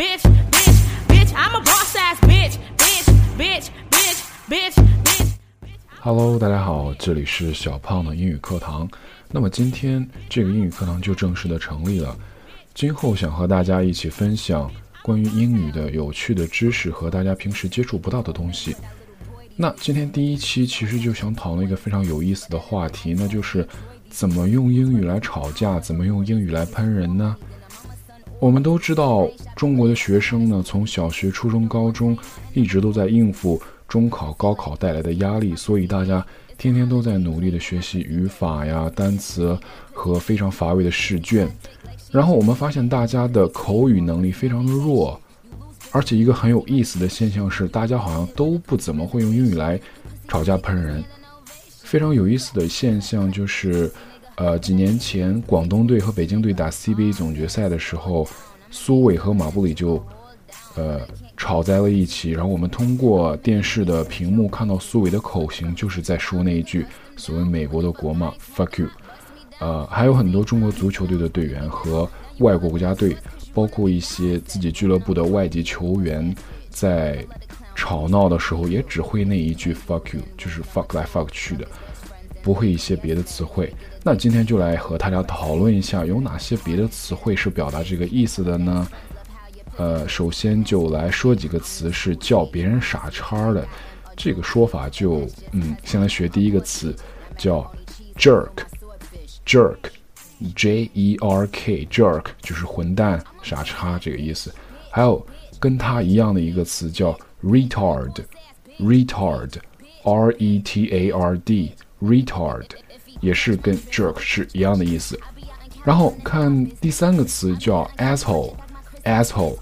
bitch, bitch, bitch. I'm a boss ass bitch, bitch, bitch, bitch, bitch, bitch. Hello，大家好，这里是小胖的英语课堂。那么今天这个英语课堂就正式的成立了。今后想和大家一起分享关于英语的有趣的知识和大家平时接触不到的东西。那今天第一期其实就想讨论一个非常有意思的话题，那就是怎么用英语来吵架，怎么用英语来喷人呢？我们都知道，中国的学生呢，从小学、初中、高中一直都在应付中考、高考带来的压力，所以大家天天都在努力的学习语法呀、单词和非常乏味的试卷。然后我们发现大家的口语能力非常的弱。而且一个很有意思的现象是，大家好像都不怎么会用英语来吵架喷人。非常有意思的现象就是，呃，几年前广东队和北京队打 CBA 总决赛的时候，苏伟和马布里就，呃，吵在了一起。然后我们通过电视的屏幕看到苏伟的口型，就是在说那一句所谓美国的国骂 “fuck you”。呃，还有很多中国足球队的队员和外国国家队。包括一些自己俱乐部的外籍球员，在吵闹的时候也只会那一句 “fuck you”，就是 “fuck 来 fuck 去的”，不会一些别的词汇。那今天就来和大家讨论一下，有哪些别的词汇是表达这个意思的呢？呃，首先就来说几个词是叫别人傻叉的，这个说法就嗯，先来学第一个词，叫 “jerk”，jerk。J E R K jerk 就是混蛋、傻叉这个意思。还有跟它一样的一个词叫 retard，retard，r e t a r d retard，也是跟 jerk 是一样的意思。然后看第三个词叫 asshole，asshole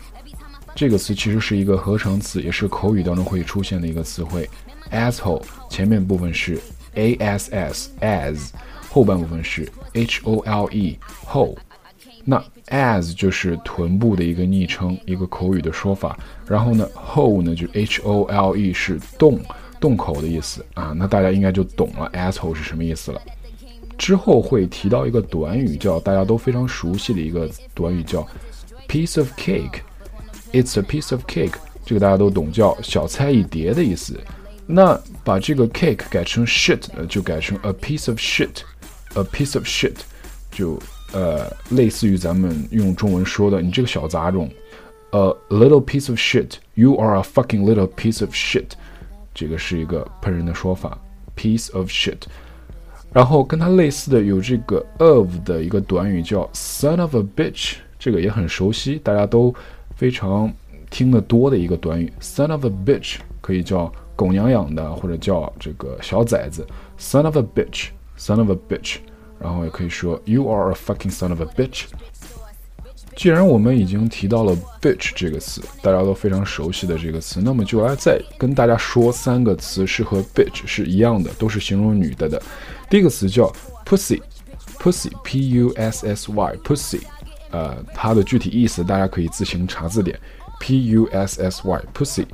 这个词其实是一个合成词，也是口语当中会出现的一个词汇。asshole 前面部分是 a s s as。后半部分是 h o l e hole，那 as 就是臀部的一个昵称，一个口语的说法。然后呢，hole 呢就 h o l e 是洞洞口的意思啊。那大家应该就懂了 asshole 是什么意思了。之后会提到一个短语，叫大家都非常熟悉的一个短语，叫 piece of cake。It's a piece of cake，这个大家都懂，叫小菜一碟的意思。那把这个 cake 改成 shit，就改成 a piece of shit。A piece of shit，就呃类似于咱们用中文说的，你这个小杂种。A little piece of shit，you are a fucking little piece of shit，这个是一个喷人的说法。Piece of shit，然后跟它类似的有这个 of 的一个短语叫 son of a bitch，这个也很熟悉，大家都非常听得多的一个短语。Son of a bitch 可以叫狗娘养的，或者叫这个小崽子。Son of a bitch。Son of a bitch，然后也可以说 You are a fucking son of a bitch。既然我们已经提到了 bitch 这个词，大家都非常熟悉的这个词，那么就来再跟大家说三个词是和 bitch 是一样的，都是形容女的的。第一个词叫 pussy，pussy，p u s s y，pussy，呃，它的具体意思大家可以自行查字典，p u s s y，pussy。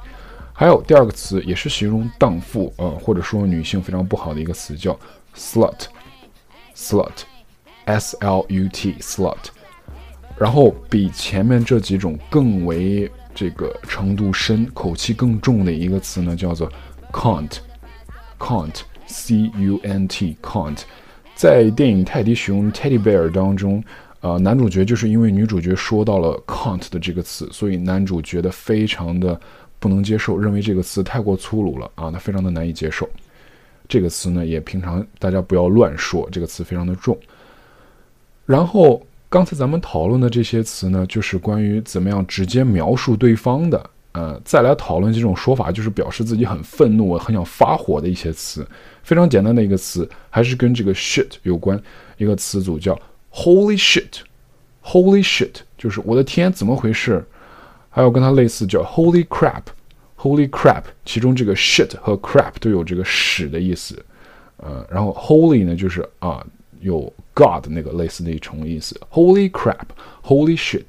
还有第二个词也是形容荡妇，呃，或者说女性非常不好的一个词叫。slut，slut，s l u t，slut，然后比前面这几种更为这个程度深、口气更重的一个词呢，叫做 cunt，cunt，c u n t，cunt，在电影《泰迪熊》（Teddy Bear） 当中，呃，男主角就是因为女主角说到了 cunt 的这个词，所以男主觉得非常的不能接受，认为这个词太过粗鲁了啊，他非常的难以接受。这个词呢，也平常大家不要乱说，这个词非常的重。然后刚才咱们讨论的这些词呢，就是关于怎么样直接描述对方的。呃，再来讨论这种说法，就是表示自己很愤怒、很想发火的一些词。非常简单的一个词，还是跟这个 shit 有关，一个词组叫 holy shit，holy shit 就是我的天，怎么回事？还有跟它类似叫 holy crap。Holy crap！其中这个 shit 和 crap 都有这个屎的意思，呃，然后 holy 呢就是啊有 God 那个类似的一重意思。Holy crap！Holy shit！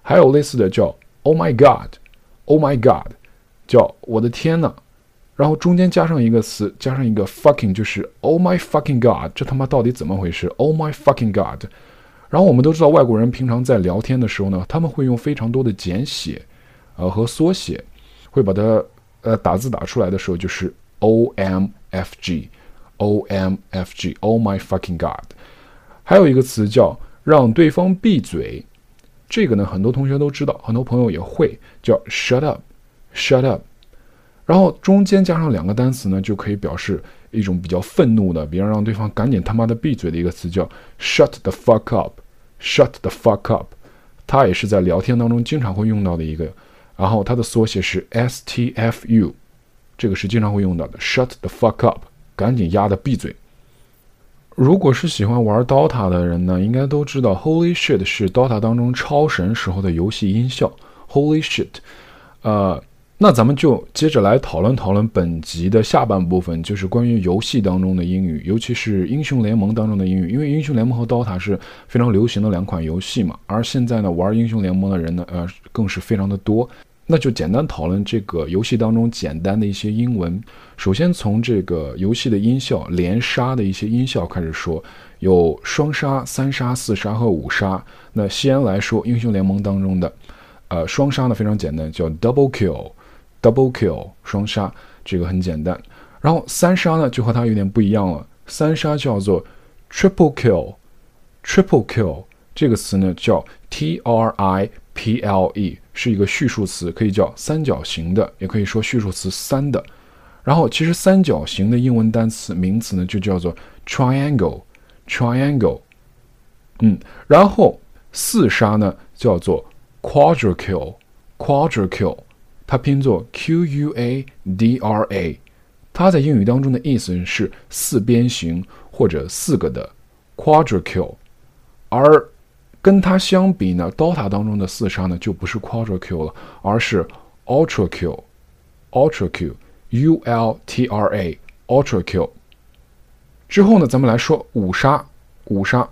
还有类似的叫 Oh my God！Oh my God！叫我的天呐！然后中间加上一个词，加上一个 fucking，就是 Oh my fucking God！这他妈到底怎么回事？Oh my fucking God！然后我们都知道，外国人平常在聊天的时候呢，他们会用非常多的简写，呃和缩写，会把它呃打字打出来的时候就是 OMFG O M F G，Oh my fucking god。还有一个词叫让对方闭嘴，这个呢很多同学都知道，很多朋友也会叫 shut up，shut up。然后中间加上两个单词呢，就可以表示一种比较愤怒的，比如让对方赶紧他妈的闭嘴的一个词叫 shut the fuck up，shut the fuck up。它也是在聊天当中经常会用到的一个，然后它的缩写是 STFU，这个是经常会用到的 shut the fuck up，赶紧丫的闭嘴。如果是喜欢玩 DOTA 的人呢，应该都知道 Holy shit 是 DOTA 当中超神时候的游戏音效。Holy shit，呃，那咱们就接着来讨论讨论本集的下半部分，就是关于游戏当中的英语，尤其是英雄联盟当中的英语，因为英雄联盟和 DOTA 是非常流行的两款游戏嘛，而现在呢，玩英雄联盟的人呢，呃，更是非常的多。那就简单讨论这个游戏当中简单的一些英文。首先从这个游戏的音效连杀的一些音效开始说，有双杀、三杀、四杀和五杀。那先来说英雄联盟当中的，呃，双杀呢非常简单，叫 double kill，double kill 双杀，这个很简单。然后三杀呢就和它有点不一样了，三杀叫做 triple kill，triple kill 这个词呢叫 t r i p l e。是一个序数词，可以叫三角形的，也可以说序数词三的。然后，其实三角形的英文单词名词呢，就叫做 triangle，triangle。嗯，然后四杀呢叫做 quadra-kill，quadra-kill，它拼作 q u a d r a，它在英语当中的意思是四边形或者四个的 quadra-kill，而跟它相比呢，DOTA 当中的四杀呢就不是 Quadra Kill 了，而是 Ultra Kill，Ultra Kill，U L T R A，Ultra Kill。之后呢，咱们来说五杀，五杀，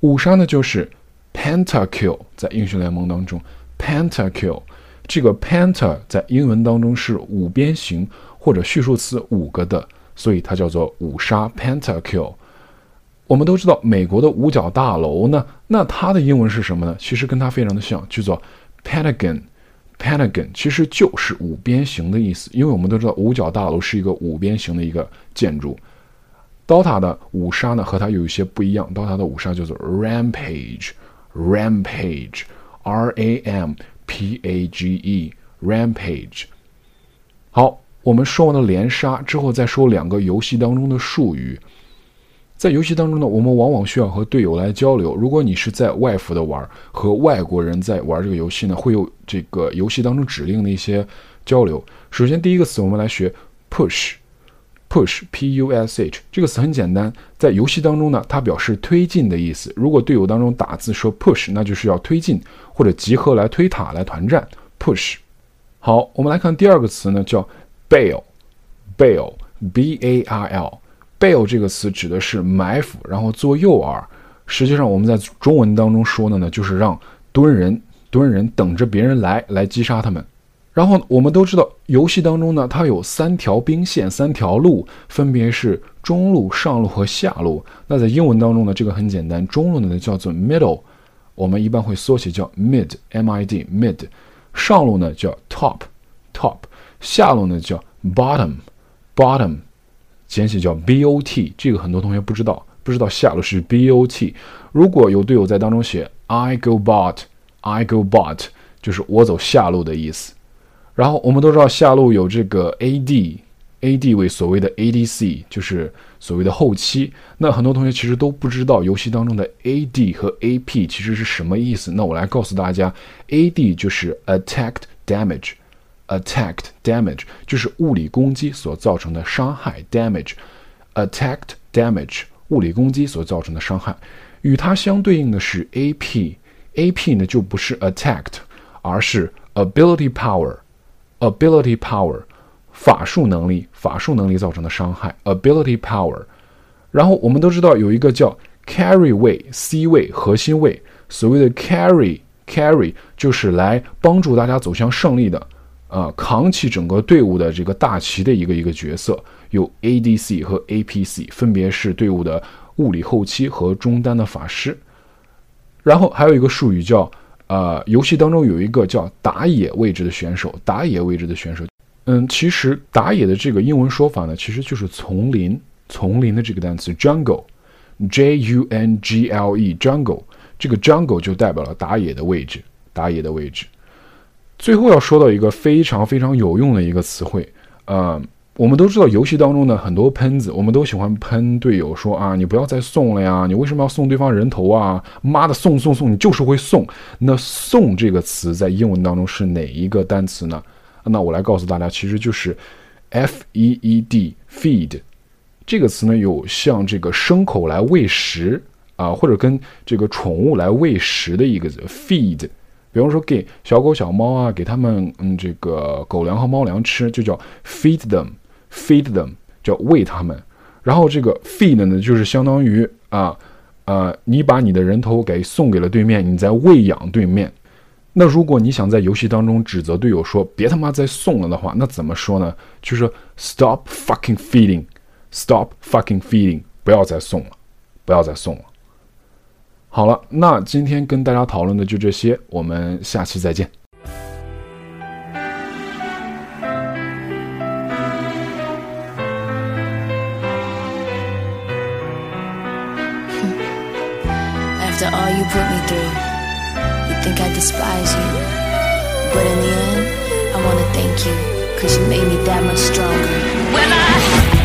五杀呢就是 Penta Kill，在英雄联盟当中，Penta Kill，这个 Penta 在英文当中是五边形或者序数词五个的，所以它叫做五杀 Penta Kill。我们都知道美国的五角大楼呢，那它的英文是什么呢？其实跟它非常的像，叫做 Pentagon。Pentagon 其实就是五边形的意思，因为我们都知道五角大楼是一个五边形的一个建筑。DOTA 的五杀呢和它有一些不一样，DOTA 的五杀叫做 Rampage，Rampage，R A M P A G E，Rampage。好，我们说完了连杀之后，再说两个游戏当中的术语。在游戏当中呢，我们往往需要和队友来交流。如果你是在外服的玩，和外国人在玩这个游戏呢，会有这个游戏当中指令的一些交流。首先，第一个词我们来学 push，push，p u s h，这个词很简单，在游戏当中呢，它表示推进的意思。如果队友当中打字说 push，那就是要推进或者集合来推塔来团战。push。好，我们来看第二个词呢，叫 bail，bail，b a r l。Bail 这个词指的是埋伏，然后做诱饵。实际上我们在中文当中说的呢，就是让蹲人蹲人等着别人来来击杀他们。然后我们都知道，游戏当中呢，它有三条兵线，三条路，分别是中路、上路和下路。那在英文当中呢，这个很简单，中路呢叫做 middle，我们一般会缩写叫 mid，m i d mid。上路呢叫 top，top。下路呢叫 bottom，bottom。简写叫 BOT，这个很多同学不知道，不知道下路是 BOT。如果有队友在当中写 I go bot，I go bot，就是我走下路的意思。然后我们都知道下路有这个 AD，AD 为所谓的 ADC，就是所谓的后期。那很多同学其实都不知道游戏当中的 AD 和 AP 其实是什么意思。那我来告诉大家，AD 就是 Attack Damage。Attacked damage 就是物理攻击所造成的伤害，damage，attacked damage 物理攻击所造成的伤害，与它相对应的是 AP，AP 呢就不是 attacked，而是 ability power，ability power 法术能力，法术能力造成的伤害，ability power。然后我们都知道有一个叫 carry 位，C 位核心位，所谓的 carry，carry 就是来帮助大家走向胜利的。啊，扛起整个队伍的这个大旗的一个一个角色，有 ADC 和 APC，分别是队伍的物理后期和中单的法师。然后还有一个术语叫呃，游戏当中有一个叫打野位置的选手，打野位置的选手，嗯，其实打野的这个英文说法呢，其实就是丛林，丛林的这个单词 jungle，J U N G L E，jungle，这个 jungle 就代表了打野的位置，打野的位置。最后要说到一个非常非常有用的一个词汇，呃。我们都知道，游戏当中呢，很多喷子，我们都喜欢喷队友，说啊，你不要再送了呀，你为什么要送对方人头啊？妈的，送送送，你就是会送。那“送”这个词在英文当中是哪一个单词呢？那我来告诉大家，其实就是 f e e d，feed 这个词呢，有像这个牲口来喂食啊，或者跟这个宠物来喂食的一个 feed。比方说，给小狗小猫啊，给他们嗯这个狗粮和猫粮吃，就叫 feed them。feed them 叫喂他们，然后这个 feed 呢，就是相当于啊啊，你把你的人头给送给了对面，你在喂养对面。那如果你想在游戏当中指责队友说别他妈再送了的话，那怎么说呢？就是 stop fucking feeding，stop fucking feeding，不要再送了，不要再送了。好了，那今天跟大家讨论的就这些，我们下期再见。after all you put me through. You think I despise you. But in the end, I wanna thank you, cause you made me that much stronger. When I